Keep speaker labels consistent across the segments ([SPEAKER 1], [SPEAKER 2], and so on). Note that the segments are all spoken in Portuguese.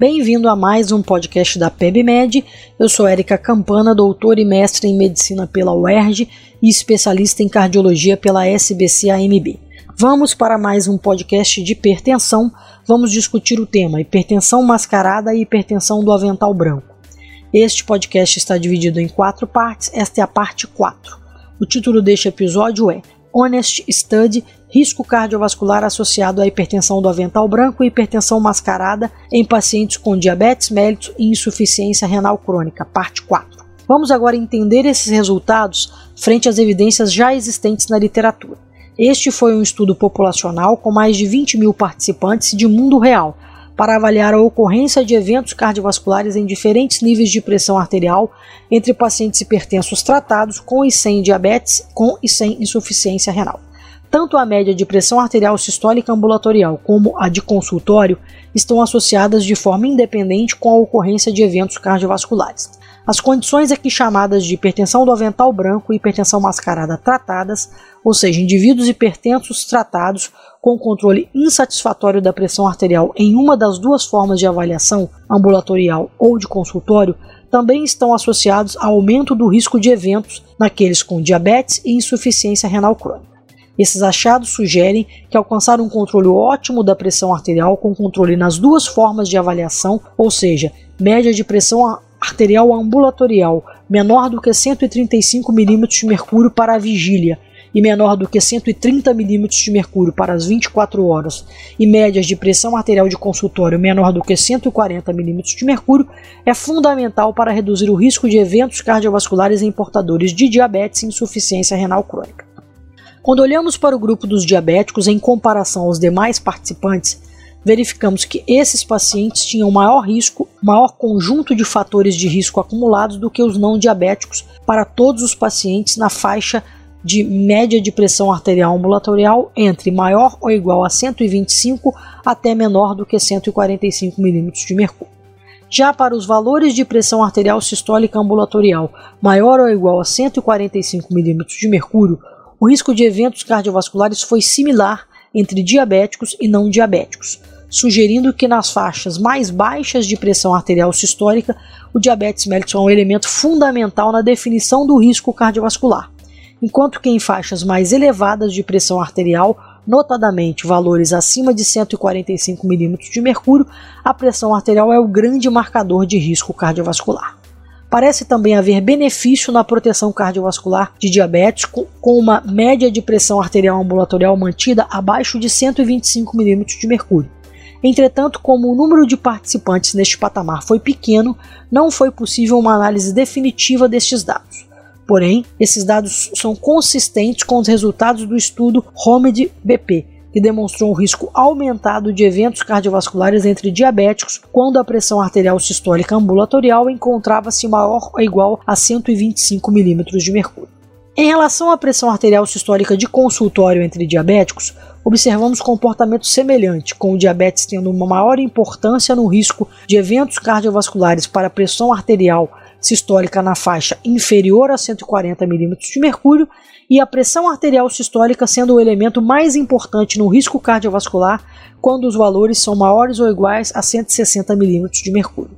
[SPEAKER 1] Bem-vindo a mais um podcast da PebMed. Eu sou Érica Campana, doutora e mestre em medicina pela UERJ e especialista em cardiologia pela SBC-AMB. Vamos para mais um podcast de hipertensão. Vamos discutir o tema hipertensão mascarada e hipertensão do avental branco. Este podcast está dividido em quatro partes, esta é a parte 4. O título deste episódio é Honest Study risco cardiovascular associado à hipertensão do avental branco e hipertensão mascarada em pacientes com diabetes mellitus e insuficiência renal crônica, parte 4. Vamos agora entender esses resultados frente às evidências já existentes na literatura. Este foi um estudo populacional com mais de 20 mil participantes de mundo real para avaliar a ocorrência de eventos cardiovasculares em diferentes níveis de pressão arterial entre pacientes hipertensos tratados com e sem diabetes, com e sem insuficiência renal. Tanto a média de pressão arterial sistólica ambulatorial como a de consultório estão associadas de forma independente com a ocorrência de eventos cardiovasculares. As condições aqui chamadas de hipertensão do avental branco e hipertensão mascarada tratadas, ou seja, indivíduos hipertensos tratados com controle insatisfatório da pressão arterial em uma das duas formas de avaliação, ambulatorial ou de consultório, também estão associados ao aumento do risco de eventos naqueles com diabetes e insuficiência renal crônica. Esses achados sugerem que alcançar um controle ótimo da pressão arterial com controle nas duas formas de avaliação, ou seja, média de pressão arterial ambulatorial menor do que 135 mm de mercúrio para a vigília e menor do que 130 mm de mercúrio para as 24 horas e médias de pressão arterial de consultório menor do que 140 mm de mercúrio é fundamental para reduzir o risco de eventos cardiovasculares em portadores de diabetes e insuficiência renal crônica. Quando olhamos para o grupo dos diabéticos em comparação aos demais participantes, verificamos que esses pacientes tinham maior risco, maior conjunto de fatores de risco acumulados do que os não diabéticos para todos os pacientes na faixa de média de pressão arterial ambulatorial entre maior ou igual a 125 até menor do que 145 mm de mercúrio. Já para os valores de pressão arterial sistólica ambulatorial maior ou igual a 145 mm de mercúrio, o risco de eventos cardiovasculares foi similar entre diabéticos e não diabéticos, sugerindo que nas faixas mais baixas de pressão arterial sistólica, o diabetes mellitus é um elemento fundamental na definição do risco cardiovascular, enquanto que em faixas mais elevadas de pressão arterial, notadamente valores acima de 145 mm de mercúrio, a pressão arterial é o grande marcador de risco cardiovascular. Parece também haver benefício na proteção cardiovascular de diabetes, com uma média de pressão arterial ambulatorial mantida abaixo de 125 mm de mercúrio. Entretanto, como o número de participantes neste patamar foi pequeno, não foi possível uma análise definitiva destes dados. Porém, esses dados são consistentes com os resultados do estudo HOMED-BP, que demonstrou um risco aumentado de eventos cardiovasculares entre diabéticos quando a pressão arterial sistólica ambulatorial encontrava-se maior ou igual a 125 mm de mercúrio. Em relação à pressão arterial sistólica de consultório entre diabéticos, observamos comportamento semelhante, com o diabetes tendo uma maior importância no risco de eventos cardiovasculares para a pressão arterial sistólica na faixa inferior a 140 mm de mercúrio e a pressão arterial sistólica sendo o elemento mais importante no risco cardiovascular quando os valores são maiores ou iguais a 160 mm de mercúrio.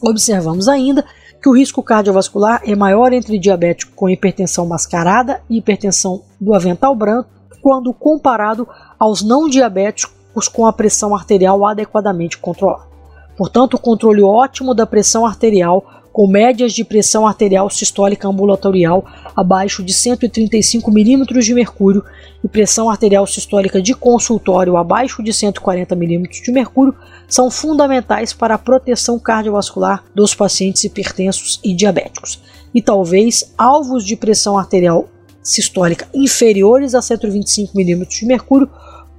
[SPEAKER 1] Observamos ainda que o risco cardiovascular é maior entre diabético com hipertensão mascarada e hipertensão do avental branco quando comparado aos não diabéticos com a pressão arterial adequadamente controlada. Portanto, o controle ótimo da pressão arterial com médias de pressão arterial sistólica ambulatorial abaixo de 135 mm de mercúrio e pressão arterial sistólica de consultório abaixo de 140 mm de mercúrio são fundamentais para a proteção cardiovascular dos pacientes hipertensos e diabéticos. E talvez alvos de pressão arterial sistólica inferiores a 125 mm de mercúrio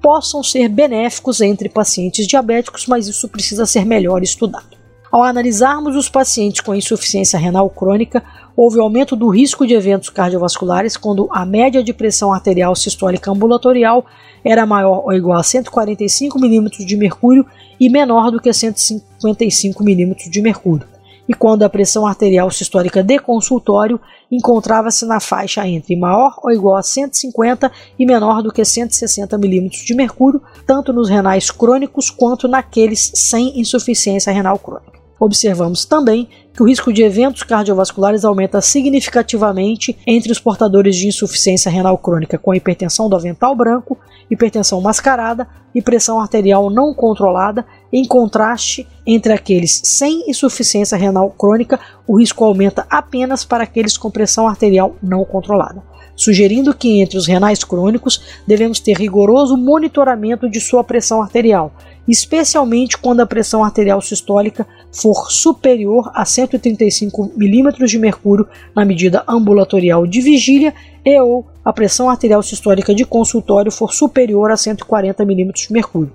[SPEAKER 1] possam ser benéficos entre pacientes diabéticos, mas isso precisa ser melhor estudado. Ao analisarmos os pacientes com insuficiência renal crônica, houve aumento do risco de eventos cardiovasculares quando a média de pressão arterial sistólica ambulatorial era maior ou igual a 145 mm de mercúrio e menor do que 155 mm de mercúrio. e quando a pressão arterial sistólica de consultório encontrava-se na faixa entre maior ou igual a 150 e menor do que 160 milímetros de mercúrio, tanto nos renais crônicos quanto naqueles sem insuficiência renal crônica. Observamos também que o risco de eventos cardiovasculares aumenta significativamente entre os portadores de insuficiência renal crônica com hipertensão do avental branco, hipertensão mascarada e pressão arterial não controlada, em contraste entre aqueles sem insuficiência renal crônica, o risco aumenta apenas para aqueles com pressão arterial não controlada. Sugerindo que entre os renais crônicos devemos ter rigoroso monitoramento de sua pressão arterial, especialmente quando a pressão arterial sistólica for superior a 135 mm de mercúrio na medida ambulatorial de vigília e ou a pressão arterial sistólica de consultório for superior a 140 mm de mercúrio.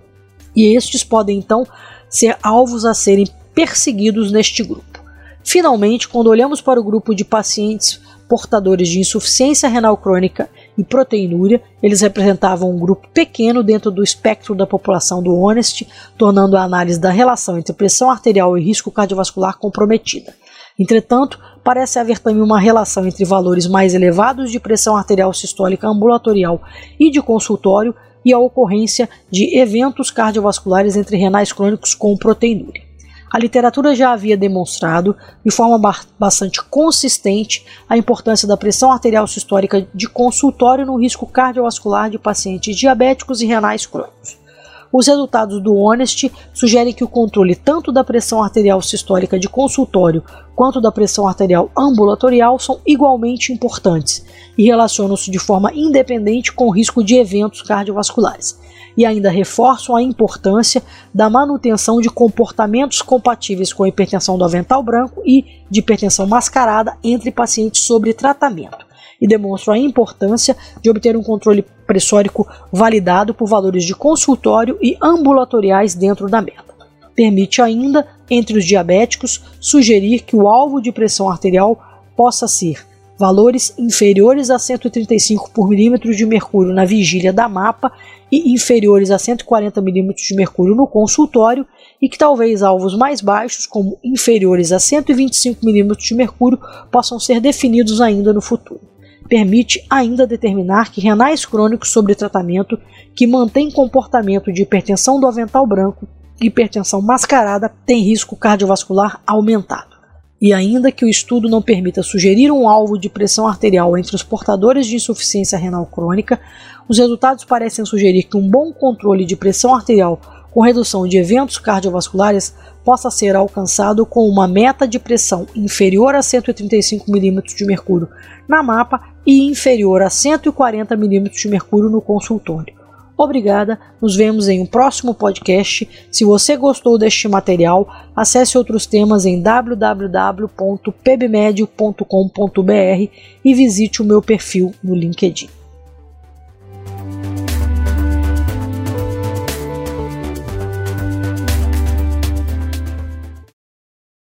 [SPEAKER 1] E estes podem então ser alvos a serem perseguidos neste grupo. Finalmente, quando olhamos para o grupo de pacientes portadores de insuficiência renal crônica e proteinúria, eles representavam um grupo pequeno dentro do espectro da população do Honest, tornando a análise da relação entre pressão arterial e risco cardiovascular comprometida. Entretanto, parece haver também uma relação entre valores mais elevados de pressão arterial sistólica ambulatorial e de consultório e a ocorrência de eventos cardiovasculares entre renais crônicos com proteinúria. A literatura já havia demonstrado, de forma bastante consistente, a importância da pressão arterial sistólica de consultório no risco cardiovascular de pacientes diabéticos e renais crônicos. Os resultados do HONEST sugerem que o controle tanto da pressão arterial sistólica de consultório quanto da pressão arterial ambulatorial são igualmente importantes e relacionam-se de forma independente com o risco de eventos cardiovasculares. E ainda reforçam a importância da manutenção de comportamentos compatíveis com a hipertensão do avental branco e de hipertensão mascarada entre pacientes sobre tratamento. E demonstram a importância de obter um controle pressórico validado por valores de consultório e ambulatoriais dentro da meta. Permite ainda, entre os diabéticos, sugerir que o alvo de pressão arterial possa ser valores inferiores a 135 por de mercúrio na vigília da mapa e inferiores a 140 milímetros de mercúrio no consultório e que talvez alvos mais baixos, como inferiores a 125 milímetros de mercúrio, possam ser definidos ainda no futuro. Permite ainda determinar que renais crônicos sobre tratamento que mantêm comportamento de hipertensão do avental branco e hipertensão mascarada têm risco cardiovascular aumentado. E ainda que o estudo não permita sugerir um alvo de pressão arterial entre os portadores de insuficiência renal crônica, os resultados parecem sugerir que um bom controle de pressão arterial com redução de eventos cardiovasculares possa ser alcançado com uma meta de pressão inferior a 135 mm de mercúrio na mapa e inferior a 140 mm de mercúrio no consultório. Obrigada, nos vemos em um próximo podcast. Se você gostou deste material, acesse outros temas em www.pbmedio.com.br e visite o meu perfil no LinkedIn.